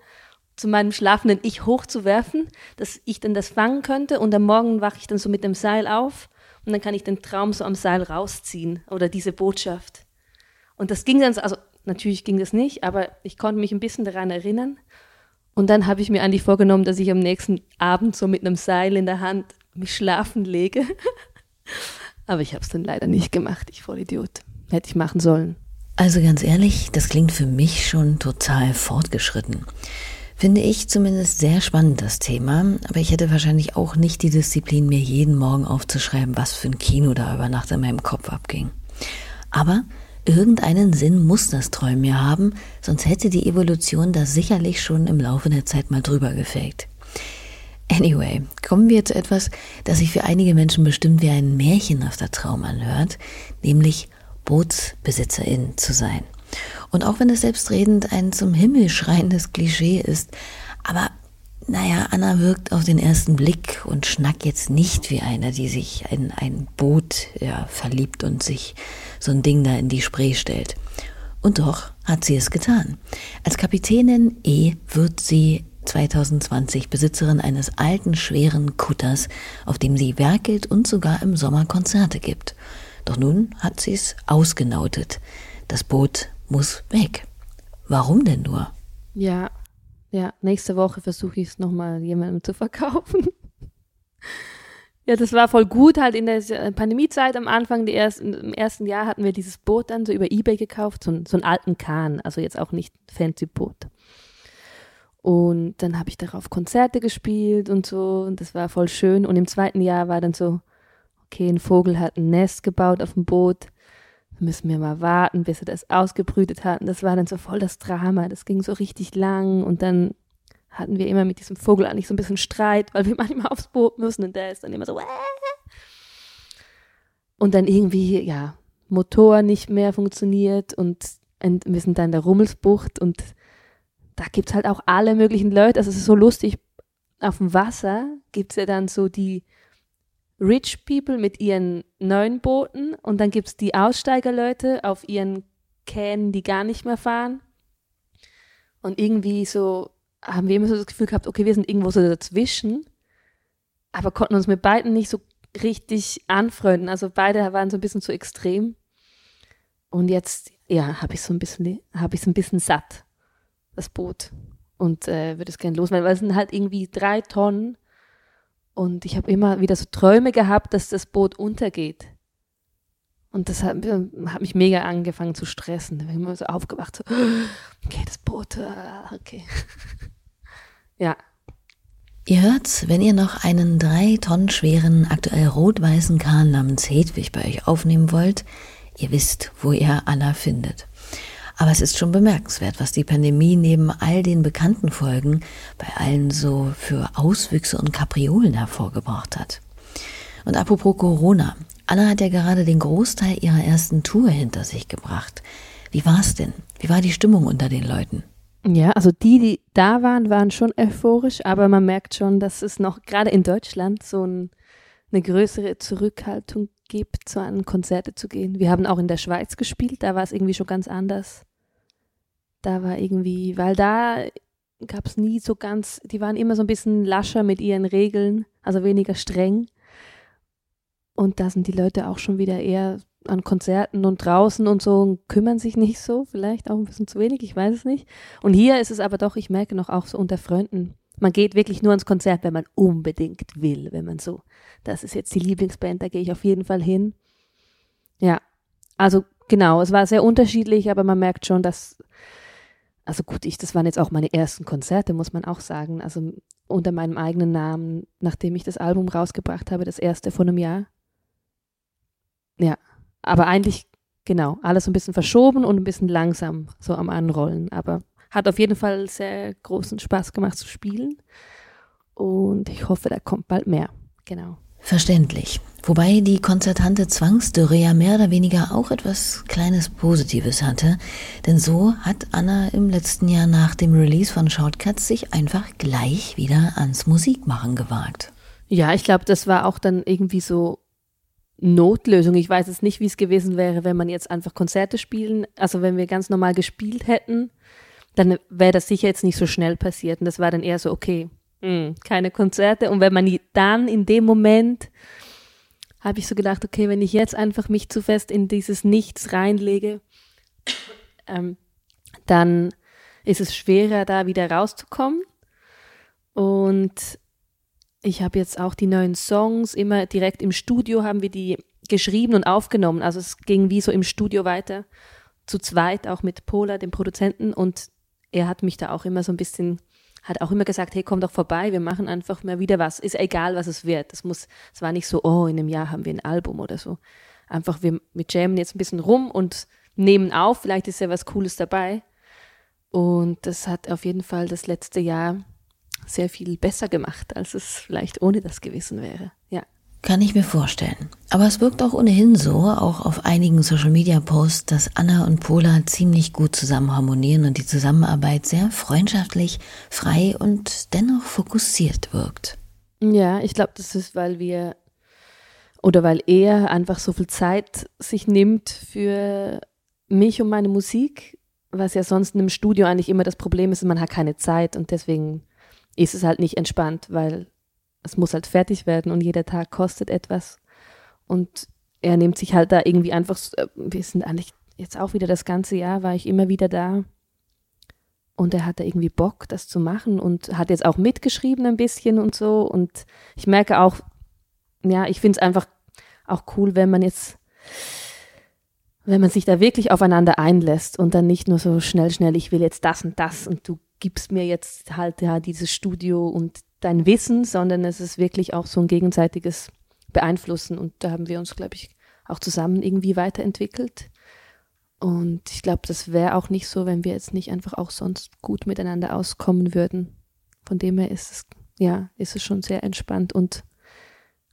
Speaker 3: zu meinem schlafenden Ich hochzuwerfen, dass ich dann das fangen könnte und am Morgen wache ich dann so mit dem Seil auf und dann kann ich den Traum so am Seil rausziehen oder diese Botschaft. Und das ging dann, also natürlich ging das nicht, aber ich konnte mich ein bisschen daran erinnern. Und dann habe ich mir eigentlich vorgenommen, dass ich am nächsten Abend so mit einem Seil in der Hand mich schlafen lege. <laughs> aber ich habe es dann leider nicht gemacht, ich Vollidiot. Hätte ich machen sollen.
Speaker 2: Also ganz ehrlich, das klingt für mich schon total fortgeschritten. Finde ich zumindest sehr spannend, das Thema, aber ich hätte wahrscheinlich auch nicht die Disziplin, mir jeden Morgen aufzuschreiben, was für ein Kino da über Nacht in meinem Kopf abging. Aber irgendeinen Sinn muss das Träumen ja haben, sonst hätte die Evolution das sicherlich schon im Laufe der Zeit mal drüber gefaked. Anyway, kommen wir zu etwas, das sich für einige Menschen bestimmt wie ein märchenhafter Traum anhört, nämlich Bootsbesitzerin zu sein. Und auch wenn es selbstredend ein zum Himmel schreiendes Klischee ist, aber naja, Anna wirkt auf den ersten Blick und schnackt jetzt nicht wie einer, die sich in ein Boot ja, verliebt und sich so ein Ding da in die Spree stellt. Und doch hat sie es getan. Als Kapitänin E wird sie 2020 Besitzerin eines alten, schweren Kutters, auf dem sie werkelt und sogar im Sommer Konzerte gibt. Doch nun hat sie es ausgenautet. Das Boot muss weg. Warum denn nur?
Speaker 3: Ja, ja, nächste Woche versuche ich es nochmal jemandem zu verkaufen. <laughs> ja, das war voll gut. Halt in der Pandemiezeit am Anfang, die ersten, im ersten Jahr hatten wir dieses Boot dann so über Ebay gekauft, so, so einen alten Kahn, also jetzt auch nicht fancy Boot. Und dann habe ich darauf Konzerte gespielt und so, und das war voll schön. Und im zweiten Jahr war dann so, okay, ein Vogel hat ein Nest gebaut auf dem Boot müssen wir mal warten, bis sie das ausgebrütet hatten. Das war dann so voll das Drama. Das ging so richtig lang und dann hatten wir immer mit diesem Vogel eigentlich so ein bisschen Streit, weil wir <laughs> manchmal aufs Boot müssen und der ist dann immer so. Und dann irgendwie, ja, Motor nicht mehr funktioniert und wir sind dann in der Rummelsbucht und da gibt es halt auch alle möglichen Leute. Also es ist so lustig, auf dem Wasser gibt es ja dann so die Rich People mit ihren neuen Booten und dann gibt es die Aussteigerleute auf ihren Kähnen, die gar nicht mehr fahren. Und irgendwie so haben wir immer so das Gefühl gehabt, okay, wir sind irgendwo so dazwischen, aber konnten uns mit beiden nicht so richtig anfreunden. Also beide waren so ein bisschen zu extrem. Und jetzt, ja, habe ich so ein bisschen, habe ich so ein bisschen satt, das Boot. Und äh, würde es gerne loswerden, weil es sind halt irgendwie drei Tonnen und ich habe immer wieder so Träume gehabt, dass das Boot untergeht. Und das hat, hat mich mega angefangen zu stressen. Da bin ich immer so aufgewacht, so, <gasps> okay, das Boot, ah, okay. <laughs> ja.
Speaker 2: Ihr hört, wenn ihr noch einen drei Tonnen schweren, aktuell rot-weißen Kahn namens Hedwig bei euch aufnehmen wollt, ihr wisst, wo ihr Anna findet. Aber es ist schon bemerkenswert, was die Pandemie neben all den bekannten Folgen bei allen so für Auswüchse und Kapriolen hervorgebracht hat. Und apropos Corona, Anna hat ja gerade den Großteil ihrer ersten Tour hinter sich gebracht. Wie war es denn? Wie war die Stimmung unter den Leuten?
Speaker 3: Ja, also die, die da waren, waren schon euphorisch, aber man merkt schon, dass es noch gerade in Deutschland so ein, eine größere Zurückhaltung gibt, so an Konzerte zu gehen. Wir haben auch in der Schweiz gespielt, da war es irgendwie schon ganz anders. Da war irgendwie, weil da gab es nie so ganz, die waren immer so ein bisschen lascher mit ihren Regeln, also weniger streng. Und da sind die Leute auch schon wieder eher an Konzerten und draußen und so und kümmern sich nicht so, vielleicht auch ein bisschen zu wenig, ich weiß es nicht. Und hier ist es aber doch, ich merke noch auch so unter Freunden, man geht wirklich nur ans Konzert, wenn man unbedingt will, wenn man so, das ist jetzt die Lieblingsband, da gehe ich auf jeden Fall hin. Ja, also genau, es war sehr unterschiedlich, aber man merkt schon, dass, also gut, ich, das waren jetzt auch meine ersten Konzerte, muss man auch sagen, also unter meinem eigenen Namen, nachdem ich das Album rausgebracht habe, das erste von einem Jahr. Ja, aber eigentlich, genau, alles so ein bisschen verschoben und ein bisschen langsam so am Anrollen, aber hat auf jeden Fall sehr großen Spaß gemacht zu spielen. Und ich hoffe, da kommt bald mehr. Genau.
Speaker 2: Verständlich. Wobei die konzertante Zwangsdürre ja mehr oder weniger auch etwas kleines Positives hatte. Denn so hat Anna im letzten Jahr nach dem Release von Shortcuts sich einfach gleich wieder ans Musikmachen gewagt.
Speaker 3: Ja, ich glaube, das war auch dann irgendwie so Notlösung. Ich weiß jetzt nicht, wie es gewesen wäre, wenn man jetzt einfach Konzerte spielen, also wenn wir ganz normal gespielt hätten, dann wäre das sicher jetzt nicht so schnell passiert. Und das war dann eher so, okay, mh, hm, keine Konzerte. Und wenn man dann in dem Moment, habe ich so gedacht, okay, wenn ich jetzt einfach mich zu fest in dieses Nichts reinlege, ähm, dann ist es schwerer, da wieder rauszukommen. Und ich habe jetzt auch die neuen Songs immer direkt im Studio haben wir die geschrieben und aufgenommen. Also es ging wie so im Studio weiter, zu zweit, auch mit Pola, dem Produzenten. Und er hat mich da auch immer so ein bisschen, hat auch immer gesagt, hey, komm doch vorbei, wir machen einfach mal wieder was. Ist egal, was es wird. Das muss, es war nicht so, oh, in einem Jahr haben wir ein Album oder so. Einfach, wir mit jammen jetzt ein bisschen rum und nehmen auf, vielleicht ist ja was Cooles dabei. Und das hat auf jeden Fall das letzte Jahr sehr viel besser gemacht, als es vielleicht ohne das gewesen wäre. Ja.
Speaker 2: Kann ich mir vorstellen. Aber es wirkt auch ohnehin so, auch auf einigen Social Media Posts, dass Anna und Pola ziemlich gut zusammen harmonieren und die Zusammenarbeit sehr freundschaftlich, frei und dennoch fokussiert wirkt.
Speaker 3: Ja, ich glaube, das ist, weil wir oder weil er einfach so viel Zeit sich nimmt für mich und meine Musik, was ja sonst einem Studio eigentlich immer das Problem ist, man hat keine Zeit und deswegen ist es halt nicht entspannt, weil es muss halt fertig werden und jeder Tag kostet etwas. Und er nimmt sich halt da irgendwie einfach, äh, wir sind eigentlich jetzt auch wieder das ganze Jahr, war ich immer wieder da. Und er hatte irgendwie Bock, das zu machen und hat jetzt auch mitgeschrieben ein bisschen und so. Und ich merke auch, ja, ich finde es einfach auch cool, wenn man jetzt, wenn man sich da wirklich aufeinander einlässt und dann nicht nur so schnell, schnell, ich will jetzt das und das und du gibst mir jetzt halt ja dieses Studio und dein Wissen, sondern es ist wirklich auch so ein gegenseitiges Beeinflussen und da haben wir uns, glaube ich, auch zusammen irgendwie weiterentwickelt. Und ich glaube, das wäre auch nicht so, wenn wir jetzt nicht einfach auch sonst gut miteinander auskommen würden. Von dem her ist es, ja, ist es schon sehr entspannt und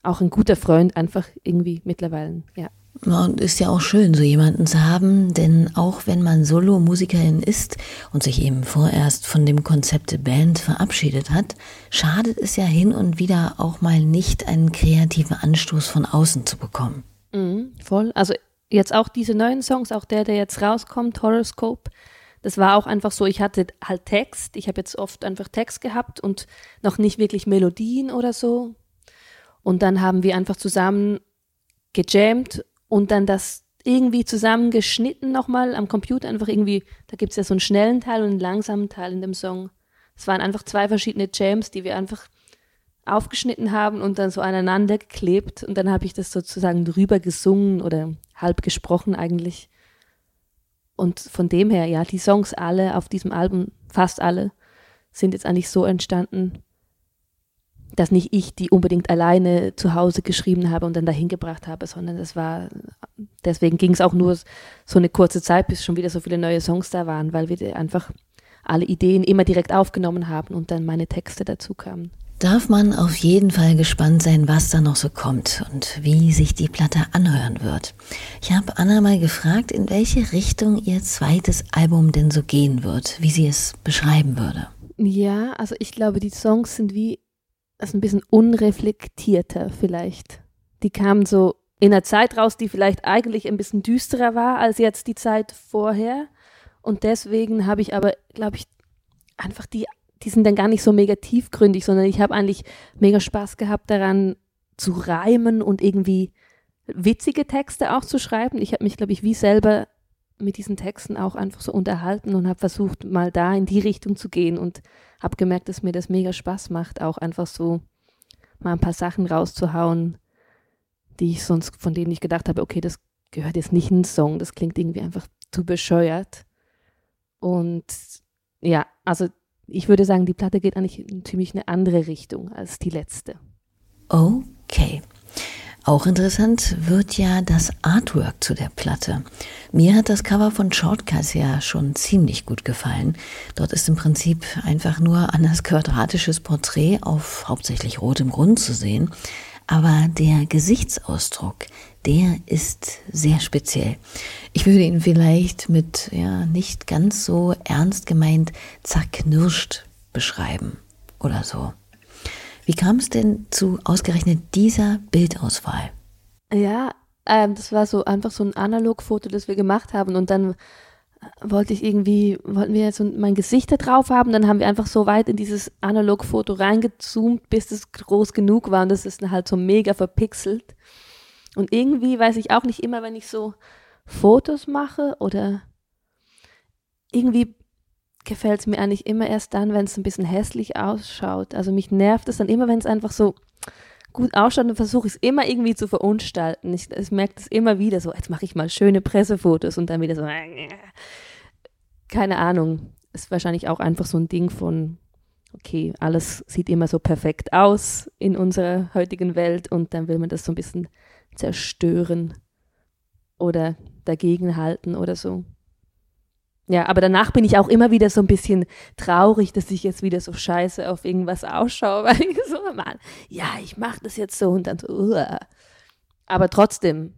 Speaker 3: auch ein guter Freund einfach irgendwie mittlerweile, ja.
Speaker 2: Und ist ja auch schön, so jemanden zu haben, denn auch wenn man Solo-Musikerin ist und sich eben vorerst von dem Konzept Band verabschiedet hat, schadet es ja hin und wieder auch mal nicht, einen kreativen Anstoß von außen zu bekommen.
Speaker 3: Mhm, voll. Also jetzt auch diese neuen Songs, auch der, der jetzt rauskommt, Horoscope, das war auch einfach so, ich hatte halt Text, ich habe jetzt oft einfach Text gehabt und noch nicht wirklich Melodien oder so. Und dann haben wir einfach zusammen gejammt und dann das irgendwie zusammengeschnitten nochmal am Computer, einfach irgendwie, da gibt es ja so einen schnellen Teil und einen langsamen Teil in dem Song. Es waren einfach zwei verschiedene Jams, die wir einfach aufgeschnitten haben und dann so aneinander geklebt und dann habe ich das sozusagen drüber gesungen oder halb gesprochen eigentlich. Und von dem her, ja, die Songs alle auf diesem Album, fast alle, sind jetzt eigentlich so entstanden, dass nicht ich die unbedingt alleine zu Hause geschrieben habe und dann dahin gebracht habe, sondern das war, deswegen ging es auch nur so eine kurze Zeit, bis schon wieder so viele neue Songs da waren, weil wir einfach alle Ideen immer direkt aufgenommen haben und dann meine Texte dazu kamen.
Speaker 2: Darf man auf jeden Fall gespannt sein, was da noch so kommt und wie sich die Platte anhören wird. Ich habe Anna mal gefragt, in welche Richtung ihr zweites Album denn so gehen wird, wie sie es beschreiben würde.
Speaker 3: Ja, also ich glaube, die Songs sind wie das ein bisschen unreflektierter vielleicht. Die kamen so in einer Zeit raus, die vielleicht eigentlich ein bisschen düsterer war als jetzt die Zeit vorher. Und deswegen habe ich aber, glaube ich, einfach die, die sind dann gar nicht so mega tiefgründig, sondern ich habe eigentlich mega Spaß gehabt daran zu reimen und irgendwie witzige Texte auch zu schreiben. Ich habe mich, glaube ich, wie selber mit diesen Texten auch einfach so unterhalten und habe versucht, mal da in die Richtung zu gehen und habe gemerkt, dass mir das mega Spaß macht, auch einfach so mal ein paar Sachen rauszuhauen, die ich sonst, von denen ich gedacht habe, okay, das gehört jetzt nicht in einen Song, das klingt irgendwie einfach zu bescheuert. Und ja, also ich würde sagen, die Platte geht eigentlich in ziemlich eine andere Richtung als die letzte.
Speaker 2: Okay. Auch interessant wird ja das Artwork zu der Platte. Mir hat das Cover von Shortcuts ja schon ziemlich gut gefallen. Dort ist im Prinzip einfach nur Annas quadratisches Porträt auf hauptsächlich rotem Grund zu sehen. Aber der Gesichtsausdruck, der ist sehr speziell. Ich würde ihn vielleicht mit, ja, nicht ganz so ernst gemeint zerknirscht beschreiben oder so. Wie kam es denn zu ausgerechnet dieser Bildauswahl?
Speaker 3: Ja, ähm, das war so einfach so ein Analogfoto, das wir gemacht haben und dann wollte ich irgendwie, wollten wir jetzt so mein Gesicht da drauf haben, dann haben wir einfach so weit in dieses Analogfoto reingezoomt, bis es groß genug war und das ist halt so mega verpixelt. Und irgendwie weiß ich auch nicht immer, wenn ich so Fotos mache oder irgendwie gefällt es mir eigentlich immer erst dann, wenn es ein bisschen hässlich ausschaut. Also mich nervt es dann immer, wenn es einfach so gut ausschaut und versuche es immer irgendwie zu verunstalten. Ich, ich merke das immer wieder so, jetzt mache ich mal schöne Pressefotos und dann wieder so, keine Ahnung. Ist wahrscheinlich auch einfach so ein Ding von, okay, alles sieht immer so perfekt aus in unserer heutigen Welt und dann will man das so ein bisschen zerstören oder dagegenhalten oder so. Ja, aber danach bin ich auch immer wieder so ein bisschen traurig, dass ich jetzt wieder so scheiße auf irgendwas ausschaue, <laughs> weil ich so mal, ja, ich mache das jetzt so und dann so, uh. aber trotzdem,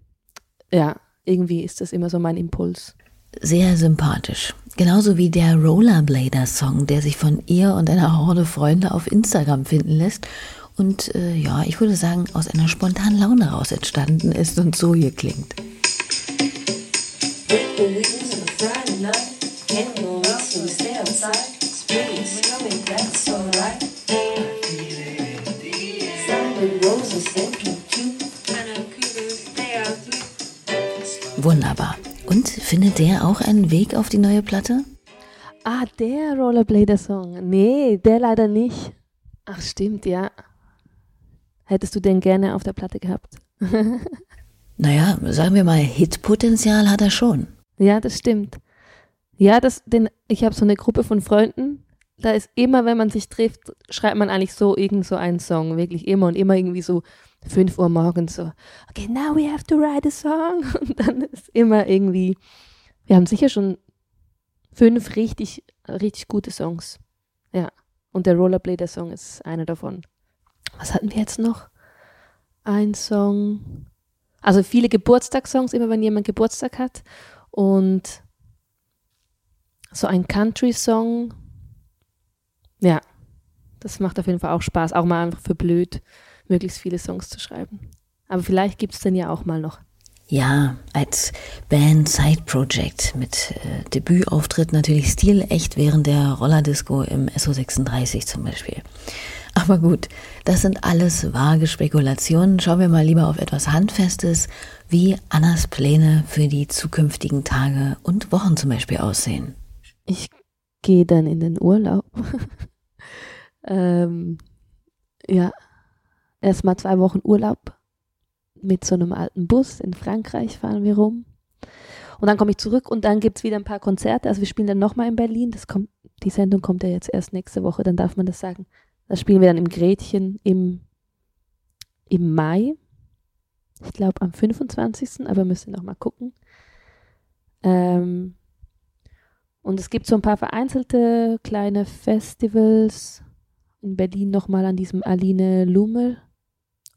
Speaker 3: ja, irgendwie ist das immer so mein Impuls.
Speaker 2: Sehr sympathisch. Genauso wie der Rollerblader-Song, der sich von ihr und einer Horde Freunde auf Instagram finden lässt und äh, ja, ich würde sagen, aus einer spontanen Laune raus entstanden ist und so hier klingt. Wunderbar. Und findet der auch einen Weg auf die neue Platte?
Speaker 3: Ah, der Rollerblader-Song. Nee, der leider nicht. Ach, stimmt, ja. Hättest du den gerne auf der Platte gehabt? <laughs>
Speaker 2: naja, sagen wir mal, Hitpotenzial hat er schon.
Speaker 3: Ja, das stimmt. Ja, das, den, ich habe so eine Gruppe von Freunden, da ist immer, wenn man sich trifft, schreibt man eigentlich so irgend so einen Song, wirklich immer und immer irgendwie so 5 Uhr morgens so, okay, now we have to write a song. <laughs> Und dann ist immer irgendwie, wir haben sicher schon fünf richtig, richtig gute Songs. Ja. Und der Rollerblader-Song ist einer davon. Was hatten wir jetzt noch? Ein Song. Also viele Geburtstagssongs, immer wenn jemand Geburtstag hat. Und so ein Country-Song. Ja, das macht auf jeden Fall auch Spaß, auch mal einfach für blöd, möglichst viele Songs zu schreiben. Aber vielleicht gibt es den ja auch mal noch.
Speaker 2: Ja, als Band Side Project mit äh, Debütauftritt natürlich stilecht während der Rollerdisco im SO36 zum Beispiel. Aber gut, das sind alles vage Spekulationen. Schauen wir mal lieber auf etwas Handfestes, wie Annas Pläne für die zukünftigen Tage und Wochen zum Beispiel aussehen.
Speaker 3: Ich gehe dann in den Urlaub. <laughs> ähm, ja, erstmal zwei Wochen Urlaub mit so einem alten Bus. In Frankreich fahren wir rum. Und dann komme ich zurück und dann gibt es wieder ein paar Konzerte. Also wir spielen dann nochmal in Berlin. Das kommt, die Sendung kommt ja jetzt erst nächste Woche, dann darf man das sagen. Das spielen wir dann im Gretchen im, im Mai. Ich glaube am 25. Aber müssen noch mal gucken. Ähm, und es gibt so ein paar vereinzelte kleine Festivals. In Berlin nochmal an diesem Aline Lummel.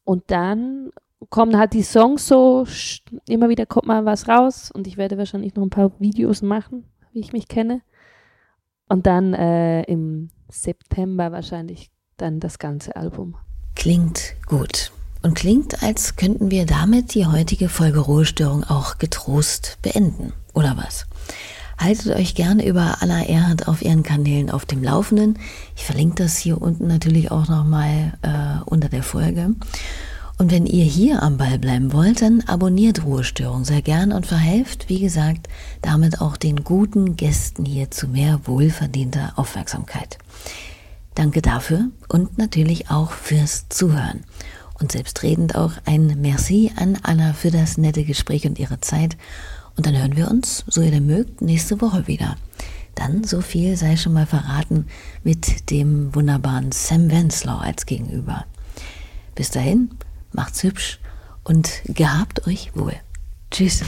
Speaker 3: Und dann kommen halt die Songs so, immer wieder kommt mal was raus. Und ich werde wahrscheinlich noch ein paar Videos machen, wie ich mich kenne. Und dann äh, im September wahrscheinlich dann das ganze Album.
Speaker 2: Klingt gut. Und klingt, als könnten wir damit die heutige Folge Ruhestörung auch getrost beenden. Oder was? Haltet euch gerne über Anna Erhard auf ihren Kanälen auf dem Laufenden. Ich verlinke das hier unten natürlich auch nochmal äh, unter der Folge. Und wenn ihr hier am Ball bleiben wollt, dann abonniert Ruhestörung sehr gern und verhelft, wie gesagt, damit auch den guten Gästen hier zu mehr wohlverdienter Aufmerksamkeit. Danke dafür und natürlich auch fürs Zuhören. Und selbstredend auch ein Merci an Anna für das nette Gespräch und ihre Zeit. Und dann hören wir uns, so ihr denn mögt, nächste Woche wieder. Dann, so viel sei schon mal verraten, mit dem wunderbaren Sam Wenslau als Gegenüber. Bis dahin, macht's hübsch und gehabt euch wohl. Tschüss.